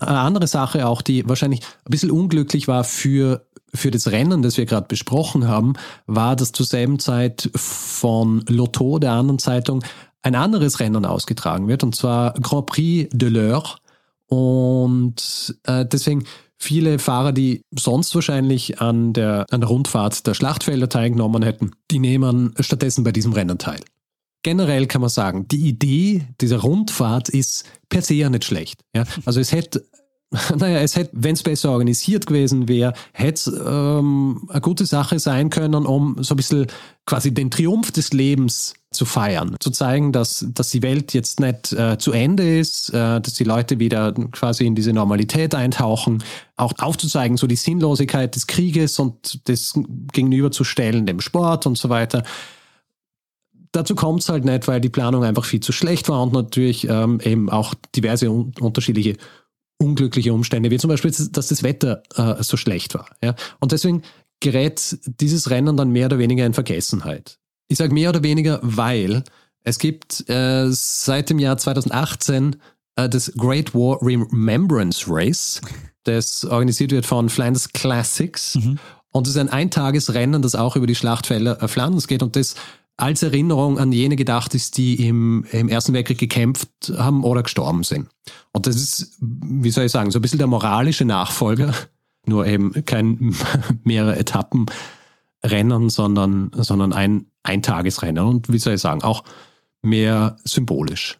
Eine andere Sache auch, die wahrscheinlich ein bisschen unglücklich war für für das Rennen, das wir gerade besprochen haben, war, dass zur selben Zeit von Lotto, der anderen Zeitung, ein anderes Rennen ausgetragen wird, und zwar Grand Prix de l'Eure. Und äh, deswegen viele Fahrer, die sonst wahrscheinlich an der, an der Rundfahrt der Schlachtfelder teilgenommen hätten, die nehmen stattdessen bei diesem Rennen teil. Generell kann man sagen, die Idee dieser Rundfahrt ist per se ja nicht schlecht. Ja? Also es hätte [laughs] naja, es hätte, wenn es besser organisiert gewesen wäre, hätte es ähm, eine gute Sache sein können, um so ein bisschen quasi den Triumph des Lebens zu feiern, zu zeigen, dass, dass die Welt jetzt nicht äh, zu Ende ist, äh, dass die Leute wieder quasi in diese Normalität eintauchen, auch aufzuzeigen, so die Sinnlosigkeit des Krieges und das gegenüberzustellen dem Sport und so weiter. Dazu kommt es halt nicht, weil die Planung einfach viel zu schlecht war und natürlich ähm, eben auch diverse un unterschiedliche unglückliche Umstände, wie zum Beispiel, dass das Wetter äh, so schlecht war. Ja? Und deswegen gerät dieses Rennen dann mehr oder weniger in Vergessenheit. Ich sage mehr oder weniger, weil es gibt äh, seit dem Jahr 2018 äh, das Great War Remembrance Race, das organisiert wird von Flanders Classics. Mhm. Und es ist ein Eintagesrennen, das auch über die Schlachtfelder äh, Flanders geht und das als Erinnerung an jene gedacht ist, die im, im Ersten Weltkrieg gekämpft haben oder gestorben sind. Und das ist, wie soll ich sagen, so ein bisschen der moralische Nachfolger, nur eben kein [laughs] mehrere Etappen Rennen, sondern, sondern ein Eintagesrennen und wie soll ich sagen, auch mehr symbolisch.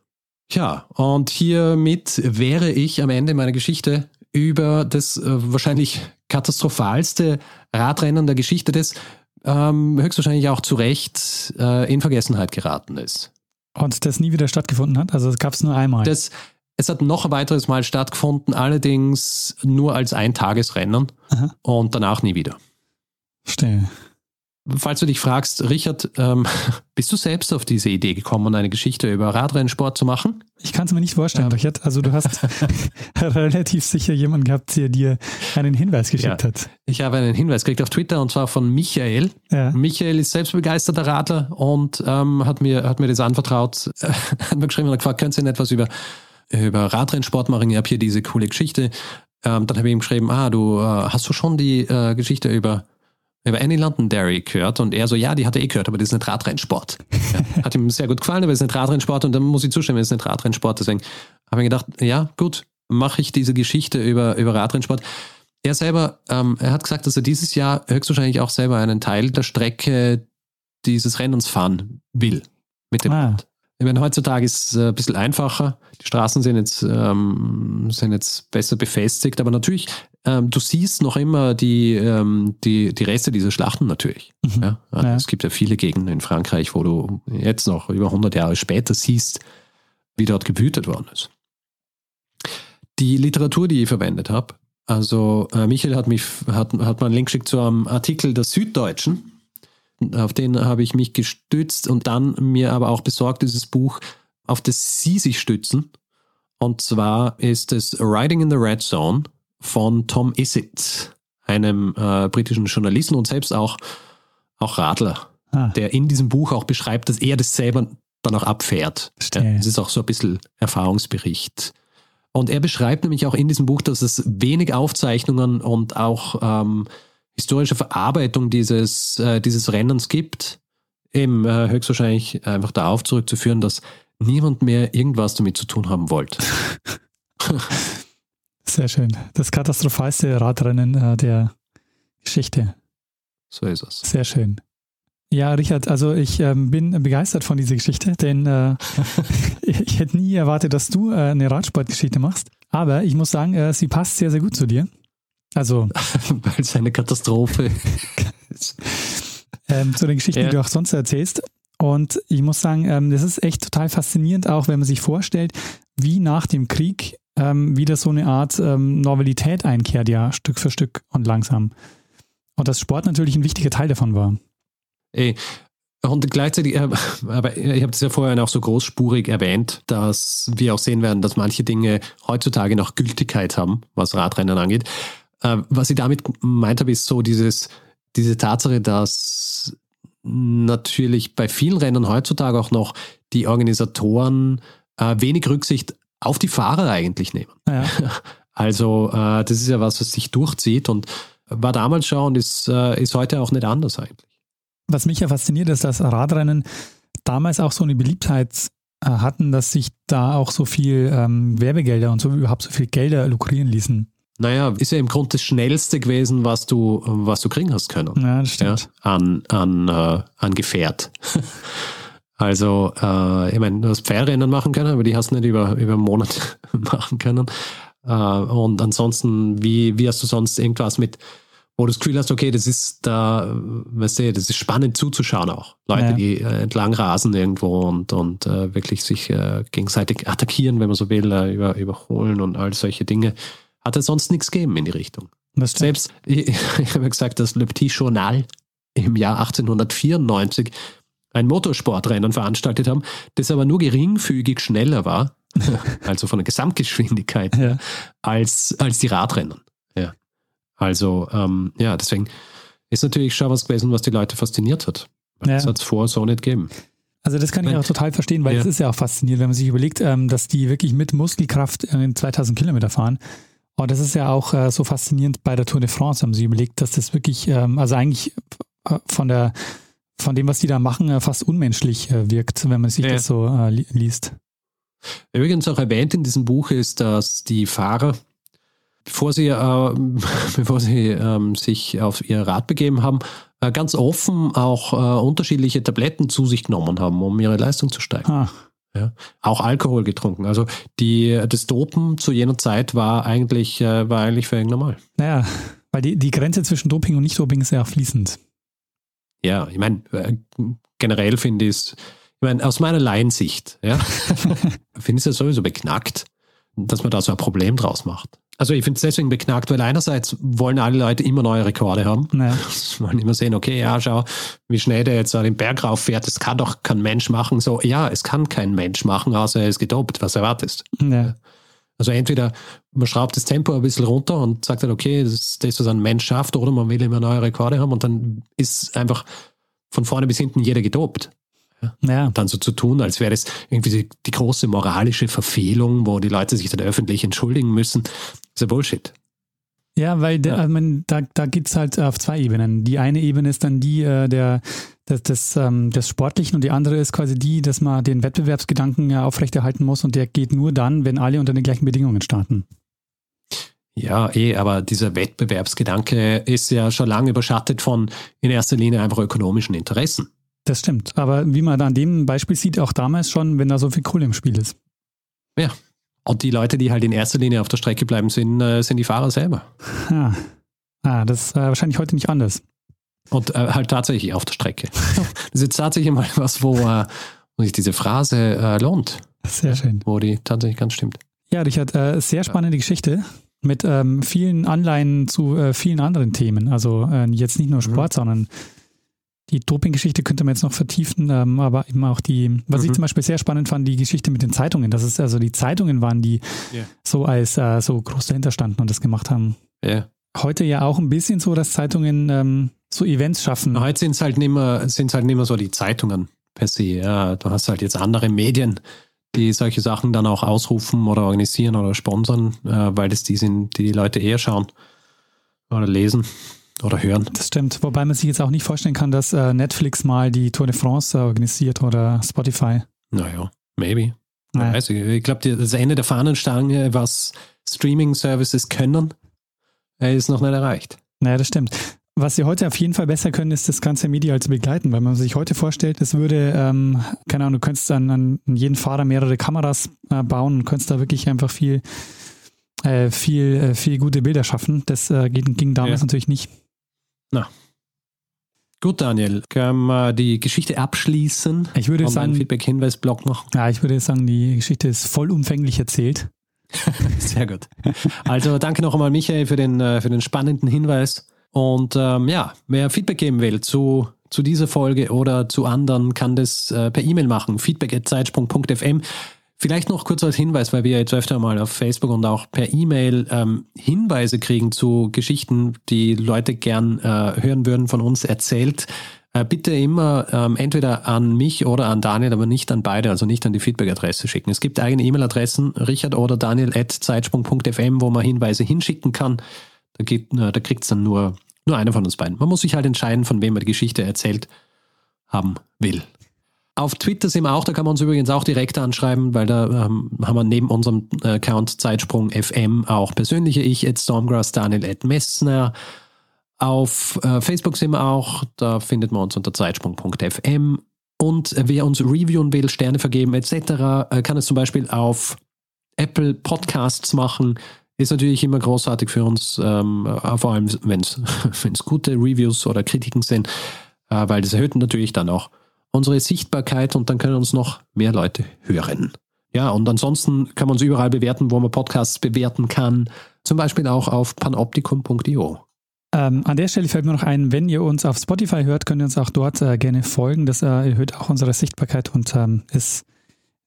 Tja, und hiermit wäre ich am Ende meiner Geschichte über das äh, wahrscheinlich katastrophalste Radrennen der Geschichte des ähm, höchstwahrscheinlich auch zu Recht äh, in Vergessenheit geraten ist. Und das nie wieder stattgefunden hat? Also es gab es nur einmal? Das, es hat noch ein weiteres Mal stattgefunden, allerdings nur als Eintagesrennen Aha. und danach nie wieder. Verstehe. Falls du dich fragst, Richard, ähm, [laughs] bist du selbst auf diese Idee gekommen, eine Geschichte über Radrennsport zu machen? Ich kann es mir nicht vorstellen, ja. Richard. Also du hast [laughs] relativ sicher jemanden gehabt, der dir einen Hinweis geschickt ja. hat. Ich habe einen Hinweis gekriegt auf Twitter und zwar von Michael. Ja. Michael ist selbst begeisterter Radler und ähm, hat, mir, hat mir das anvertraut, äh, [laughs] hat mir geschrieben und gefragt, könnt ihr denn etwas über, über Radrennsport machen? Ich habe hier diese coole Geschichte. Ähm, dann habe ich ihm geschrieben, ah, du äh, hast du schon die äh, Geschichte über über Annie Londonderry gehört und er so, ja, die hat er eh gehört, aber das ist nicht Radrennsport. Ja, [laughs] hat ihm sehr gut gefallen, aber es ist nicht Radrennsport und dann muss ich zustimmen, es ist nicht Radrennsport. Deswegen habe ich gedacht, ja, gut, mache ich diese Geschichte über, über Radrennsport. Er selber, ähm, er hat gesagt, dass er dieses Jahr höchstwahrscheinlich auch selber einen Teil der Strecke dieses Rennens fahren will mit dem ah. Rad. Ich meine, heutzutage ist es ein bisschen einfacher. Die Straßen sind jetzt, ähm, sind jetzt besser befestigt, aber natürlich ähm, du siehst noch immer die, ähm, die, die Reste dieser Schlachten natürlich. Mhm. Ja? Also ja. Es gibt ja viele Gegenden in Frankreich, wo du jetzt noch über 100 Jahre später siehst, wie dort gewütet worden ist. Die Literatur, die ich verwendet habe, also äh, Michael hat, mich, hat, hat mir einen Link geschickt zu einem Artikel der Süddeutschen, auf den habe ich mich gestützt und dann mir aber auch besorgt, dieses Buch, auf das Sie sich stützen. Und zwar ist es Riding in the Red Zone von Tom Isitt, einem äh, britischen Journalisten und selbst auch, auch Radler, ah. der in diesem Buch auch beschreibt, dass er das selber dann auch abfährt. Es ist auch so ein bisschen Erfahrungsbericht. Und er beschreibt nämlich auch in diesem Buch, dass es wenig Aufzeichnungen und auch ähm, historische Verarbeitung dieses, äh, dieses Rennens gibt. Eben äh, höchstwahrscheinlich einfach darauf zurückzuführen, dass niemand mehr irgendwas damit zu tun haben wollte. [laughs] Sehr schön. Das katastrophalste Radrennen äh, der Geschichte. So ist es. Sehr schön. Ja, Richard, also ich ähm, bin begeistert von dieser Geschichte, denn äh, [laughs] ich hätte nie erwartet, dass du äh, eine Radsportgeschichte machst. Aber ich muss sagen, äh, sie passt sehr, sehr gut zu dir. Also. [laughs] Weil es eine Katastrophe [laughs] ist. ähm, zu den Geschichten, ja. die du auch sonst erzählst. Und ich muss sagen, ähm, das ist echt total faszinierend, auch wenn man sich vorstellt, wie nach dem Krieg ähm, wieder so eine Art ähm, Normalität einkehrt, ja, Stück für Stück und langsam. Und dass Sport natürlich ein wichtiger Teil davon war. Ey, und gleichzeitig, äh, aber ich habe das ja vorher auch so großspurig erwähnt, dass wir auch sehen werden, dass manche Dinge heutzutage noch Gültigkeit haben, was Radrennen angeht. Äh, was ich damit meint habe, ist so dieses, diese Tatsache, dass natürlich bei vielen Rennen heutzutage auch noch die Organisatoren äh, wenig Rücksicht auf die Fahrer eigentlich nehmen. Ja. [laughs] Also äh, das ist ja was, was sich durchzieht und war damals schon und ist, äh, ist heute auch nicht anders eigentlich. Was mich ja fasziniert, ist, dass Radrennen damals auch so eine Beliebtheit äh, hatten, dass sich da auch so viel ähm, Werbegelder und so überhaupt so viel Gelder lukrieren ließen. Naja, ist ja im Grunde das Schnellste gewesen, was du, was du kriegen hast können. Ja, das stimmt. Ja, an, an, äh, an Gefährt. [laughs] Also, äh, ich meine, du hast Pferdrennen machen können, aber die hast du nicht über, über einen Monat [laughs] machen können. Äh, und ansonsten, wie, wie hast du sonst irgendwas mit, wo du das Gefühl hast, okay, das ist da, weißt du, das ist spannend zuzuschauen auch. Leute, ja. die äh, entlang rasen irgendwo und, und äh, wirklich sich äh, gegenseitig attackieren, wenn man so will, äh, über, überholen und all solche Dinge. Hat es sonst nichts gegeben in die Richtung. Selbst, [laughs] ich, ich habe ja gesagt, das Le Petit Journal im Jahr 1894 ein Motorsportrennen veranstaltet haben, das aber nur geringfügig schneller war, [laughs] also von der Gesamtgeschwindigkeit, ja. als, als die Radrennen. Ja. Also, ähm, ja, deswegen ist natürlich schon was gewesen, was die Leute fasziniert hat. Ja. Das hat es vorher so nicht gegeben. Also das kann ich auch total verstehen, weil das ist ja auch faszinierend, wenn man sich überlegt, ähm, dass die wirklich mit Muskelkraft in 2000 Kilometer fahren. Und das ist ja auch äh, so faszinierend bei der Tour de France, haben sie überlegt, dass das wirklich, ähm, also eigentlich äh, von der von dem, was die da machen, äh, fast unmenschlich äh, wirkt, wenn man sich ja. das so äh, liest. Übrigens auch erwähnt in diesem Buch ist, dass die Fahrer, bevor sie, äh, [laughs] bevor sie ähm, sich auf ihr Rad begeben haben, äh, ganz offen auch äh, unterschiedliche Tabletten zu sich genommen haben, um ihre Leistung zu steigern. Ah. Ja, auch Alkohol getrunken. Also die, das Dopen zu jener Zeit war eigentlich, war eigentlich völlig normal. Naja, weil die, die Grenze zwischen Doping und Nicht-Doping ist ja fließend. Ja, ich meine, äh, generell finde ich es, ich meine, aus meiner Laiensicht, ja, [laughs] finde ich es ja sowieso beknackt, dass man da so ein Problem draus macht. Also ich finde es deswegen beknackt, weil einerseits wollen alle Leute immer neue Rekorde haben. Naja. Sie [laughs] wollen immer sehen, okay, ja, schau, wie schnell der jetzt den Berg rauffährt. Das kann doch kein Mensch machen. So, ja, es kann kein Mensch machen, außer er ist gedopt. Was erwartest? Ja. Also entweder man schraubt das Tempo ein bisschen runter und sagt dann, okay, das ist das, was ein Mensch schafft, oder man will immer neue Rekorde haben und dann ist einfach von vorne bis hinten jeder gedopt. Ja. Und dann so zu tun, als wäre das irgendwie die, die große moralische Verfehlung, wo die Leute sich dann öffentlich entschuldigen müssen, ist ja Bullshit. Ja, weil Ja. also man, da, da geht es halt auf zwei Ebenen. Die eine Ebene ist dann die äh, der, des, des, ähm, des Sportlichen und die andere ist quasi die, dass man den Wettbewerbsgedanken ja aufrechterhalten muss und der geht nur dann, wenn alle unter den gleichen Bedingungen starten. Ja, eh, aber dieser Wettbewerbsgedanke ist ja schon lange überschattet von in erster Linie einfach ökonomischen Interessen. Das stimmt. Aber wie man da an dem Beispiel sieht, auch damals schon, wenn da so viel Kohle im Spiel ist. Ja. Und die Leute, die halt in erster Linie auf der Strecke bleiben, sind, äh, sind die Fahrer selber. Ah, ah das ist äh, wahrscheinlich heute nicht anders. Und äh, halt tatsächlich auf der Strecke. [laughs] das ist jetzt tatsächlich mal was, wo, äh, wo sich diese Phrase äh, lohnt, Sehr schön. wo die tatsächlich ganz stimmt. Ja, Richard, äh, sehr spannende Geschichte mit ähm, vielen Anleihen zu vielen anderen Themen. Also jetzt nicht nur Sport, sondern die Doping-Geschichte könnte man jetzt noch vertiefen, ähm, aber eben auch die, was ich Mhm. zum Beispiel sehr spannend fand, die Geschichte mit den Zeitungen. Das ist also die Zeitungen waren, die Ja. so als äh, so groß dahinter standen und das gemacht haben. Ja. Heute ja auch ein bisschen so, dass Zeitungen ähm, so Events schaffen. Heute sind es halt nicht mehr, sind's halt nicht mehr so die Zeitungen per se. Ja, du hast halt jetzt andere Medien, die solche Sachen dann auch ausrufen oder organisieren oder sponsern, äh, weil das die sind, die die Leute eher schauen oder lesen oder hören. Das stimmt. Wobei man sich jetzt auch nicht vorstellen kann, dass äh, Netflix mal die Tour de France organisiert oder Spotify. Naja, maybe. Naja. Weiß ich glaube, das Ende der Fahnenstange, was Streaming-Services können, äh, ist noch nicht erreicht. Naja, das stimmt. Was sie heute auf jeden Fall besser können, ist das ganze medial zu begleiten, weil man sich heute vorstellt, es würde, ähm, keine Ahnung, du könntest an, an jeden Fahrer mehrere Kameras äh, bauen und könntest da wirklich einfach viel, äh, viel, äh, viel gute Bilder schaffen. Das äh, ging, ging damals Ja. natürlich nicht. Gut, Daniel, können wir die Geschichte abschließen Ich würde einen sagen, Feedback-Hinweis-Blog machen? ja, ich würde sagen, die Geschichte ist vollumfänglich erzählt. [laughs] Sehr gut. Also danke noch einmal, Michael, für den, äh, für den spannenden Hinweis. Und ähm, ja, wer Feedback geben will zu, zu dieser Folge oder zu anderen, kann das äh, per E-Mail machen. feedback.zeitsprung.fm. Vielleicht noch kurz als Hinweis, weil wir jetzt öfter mal auf Facebook und auch per E-Mail ähm, Hinweise kriegen zu Geschichten, die Leute gern äh, hören würden von uns erzählt. Äh, bitte immer ähm, entweder an mich oder an Daniel, aber nicht an beide, also nicht an die Feedback-Adresse schicken. Es gibt eigene E-Mail-Adressen, Richard oder Daniel at zeitsprung.fm, wo man Hinweise hinschicken kann. Da, geht, äh, da kriegt es dann nur, nur einer von uns beiden. Man muss sich halt entscheiden, von wem man die Geschichte erzählt haben will. Auf Twitter sind wir auch, da kann man uns übrigens auch direkt anschreiben, weil da ähm, haben wir neben unserem Account Zeitsprung FM auch persönliche Ich, at Stormgrass, Daniel, at Messner. Auf äh, Facebook sind wir auch, da findet man uns unter zeitsprung.fm. Und äh, wer uns reviewen will, Sterne vergeben etc., äh, kann es zum Beispiel auf Apple Podcasts machen. Ist natürlich immer großartig für uns, ähm, äh, vor allem wenn es [laughs] gute Reviews oder Kritiken sind, äh, weil das erhöht natürlich dann auch unsere Sichtbarkeit und dann können uns noch mehr Leute hören. Ja, und ansonsten kann man uns überall bewerten, wo man Podcasts bewerten kann. Zum Beispiel auch auf panoptikum.io. Ähm, an der Stelle fällt mir noch ein, wenn ihr uns auf Spotify hört, könnt ihr uns auch dort äh, gerne folgen. Das äh, erhöht auch unsere Sichtbarkeit und ähm, ist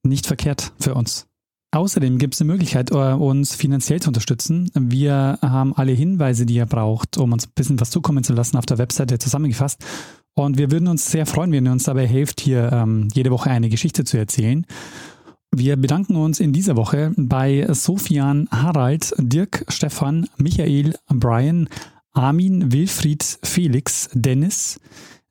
nicht verkehrt für uns. Außerdem gibt es eine Möglichkeit, äh, uns finanziell zu unterstützen. Wir haben alle Hinweise, die ihr braucht, um uns ein bisschen was zukommen zu lassen, auf der Webseite zusammengefasst. Und wir würden uns sehr freuen, wenn ihr uns dabei helft, hier ähm, jede Woche eine Geschichte zu erzählen. Wir bedanken uns in dieser Woche bei Sofian, Harald, Dirk, Stefan, Michael, Brian, Armin, Wilfried, Felix, Dennis,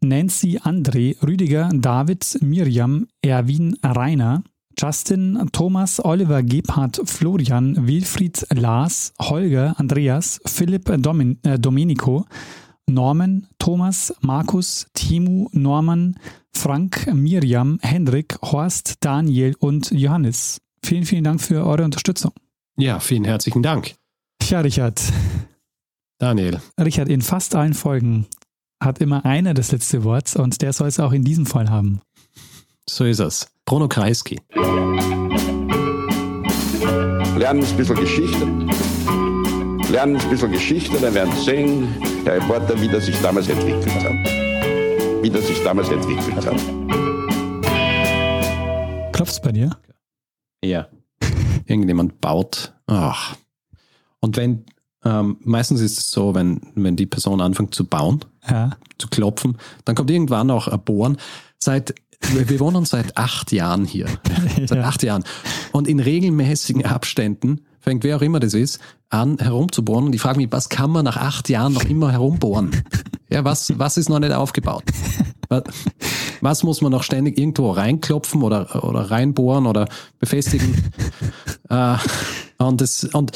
Nancy, André, Rüdiger, David, Miriam, Erwin, Rainer, Justin, Thomas, Oliver, Gebhardt, Florian, Wilfried, Lars, Holger, Andreas, Philipp, Domin äh, Domenico, Norman, Thomas, Markus, Timu, Norman, Frank, Miriam, Hendrik, Horst, Daniel und Johannes. Vielen, vielen Dank für eure Unterstützung. Ja, vielen herzlichen Dank. Tja, Richard. Daniel. Richard, in fast allen Folgen hat immer einer das letzte Wort und der soll es auch in diesem Fall haben. So ist es. Bruno Kreisky. Lernen ein bisschen Geschichte. Lernen ein bisschen Geschichte, dann werden Sie sehen, Herr Reporter, wie das sich damals entwickelt hat. Wie das sich damals entwickelt hat. Klopft's bei dir? Ja. [laughs] Irgendjemand baut. Ach. Und wenn, ähm, meistens ist es so, wenn, wenn die Person anfängt zu bauen, Ja. zu klopfen, dann kommt irgendwann auch ein Bohren. Seit, wir wir wohnen seit acht Jahren hier. [laughs] Seit Ja. acht Jahren. Und in regelmäßigen Abständen fängt wer auch immer das ist, an herumzubohren. Und ich frage mich, was kann man nach acht Jahren noch immer herumbohren? Ja, was, was ist noch nicht aufgebaut? Was, was muss man noch ständig irgendwo reinklopfen oder, oder reinbohren oder befestigen? äh, und das, und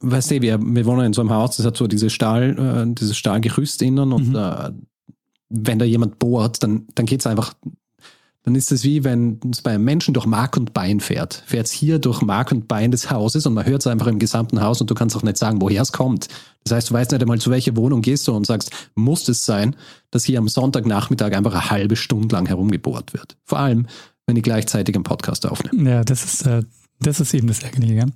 weißt du, wir, wir wohnen in so einem Haus, das hat so diese Stahl, äh, dieses Stahlgerüst innen und äh, wenn da jemand bohrt, dann, dann geht's einfach, dann ist es wie wenn es bei einem Menschen durch Mark und Bein fährt. Fährt es hier durch Mark und Bein des Hauses und man hört es einfach im gesamten Haus und du kannst auch nicht sagen, woher es kommt. Das heißt, du weißt nicht einmal, zu welcher Wohnung gehst du und sagst, muss es sein, dass hier am Sonntagnachmittag einfach eine halbe Stunde lang herumgebohrt wird. Vor allem, wenn ich gleichzeitig einen Podcast aufnehme. Ja, das ist, äh, das ist eben das Ärgerliche.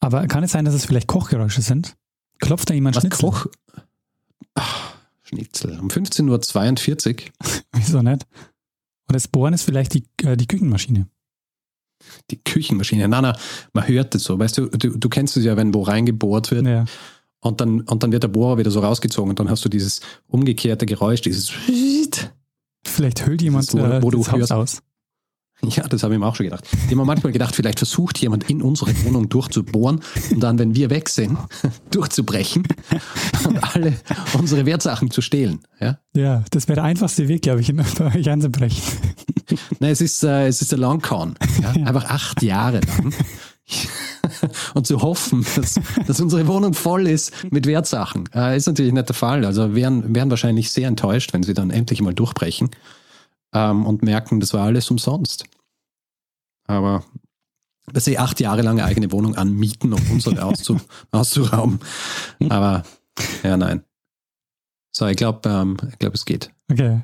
Aber kann es sein, dass es vielleicht Kochgeräusche sind? Klopft da jemand Was Schnitzel? Koch? Ach, Schnitzel. Um 15.42 Uhr. [laughs] Wieso nicht? Oder das Bohren ist vielleicht die, äh, die Küchenmaschine. Die Küchenmaschine. Nein, nein, man hört es so. Weißt du, du, du kennst es ja, wenn wo reingebohrt wird Ja. und dann, und dann wird der Bohrer wieder so rausgezogen und dann hast du dieses umgekehrte Geräusch, dieses Vielleicht hüllt jemand so, äh, wo du das Haus hörst- aus. [laughs] Ja, das habe ich mir auch schon gedacht. Ich habe mir manchmal gedacht, vielleicht versucht jemand in unsere Wohnung durchzubohren und dann, wenn wir weg sind, [laughs] durchzubrechen und alle unsere Wertsachen zu stehlen. Ja? Ja, das wäre der einfachste Weg, glaube ich, [laughs] bei euch anzubrechen. Nein, es ist, äh, es ist der Longcon. Ja? Einfach acht Jahre lang. Und zu hoffen, dass, dass unsere Wohnung voll ist mit Wertsachen, äh, ist natürlich nicht der Fall. Also wären, wären wahrscheinlich sehr enttäuscht, wenn sie dann endlich mal durchbrechen ähm, und merken, das war alles umsonst. Aber dass sie acht Jahre lang eine eigene Wohnung anmieten, um unsere [laughs] auszu, auszurauben. Aber ja, nein. So, ich glaube, ähm, ich glaube, es geht. Okay.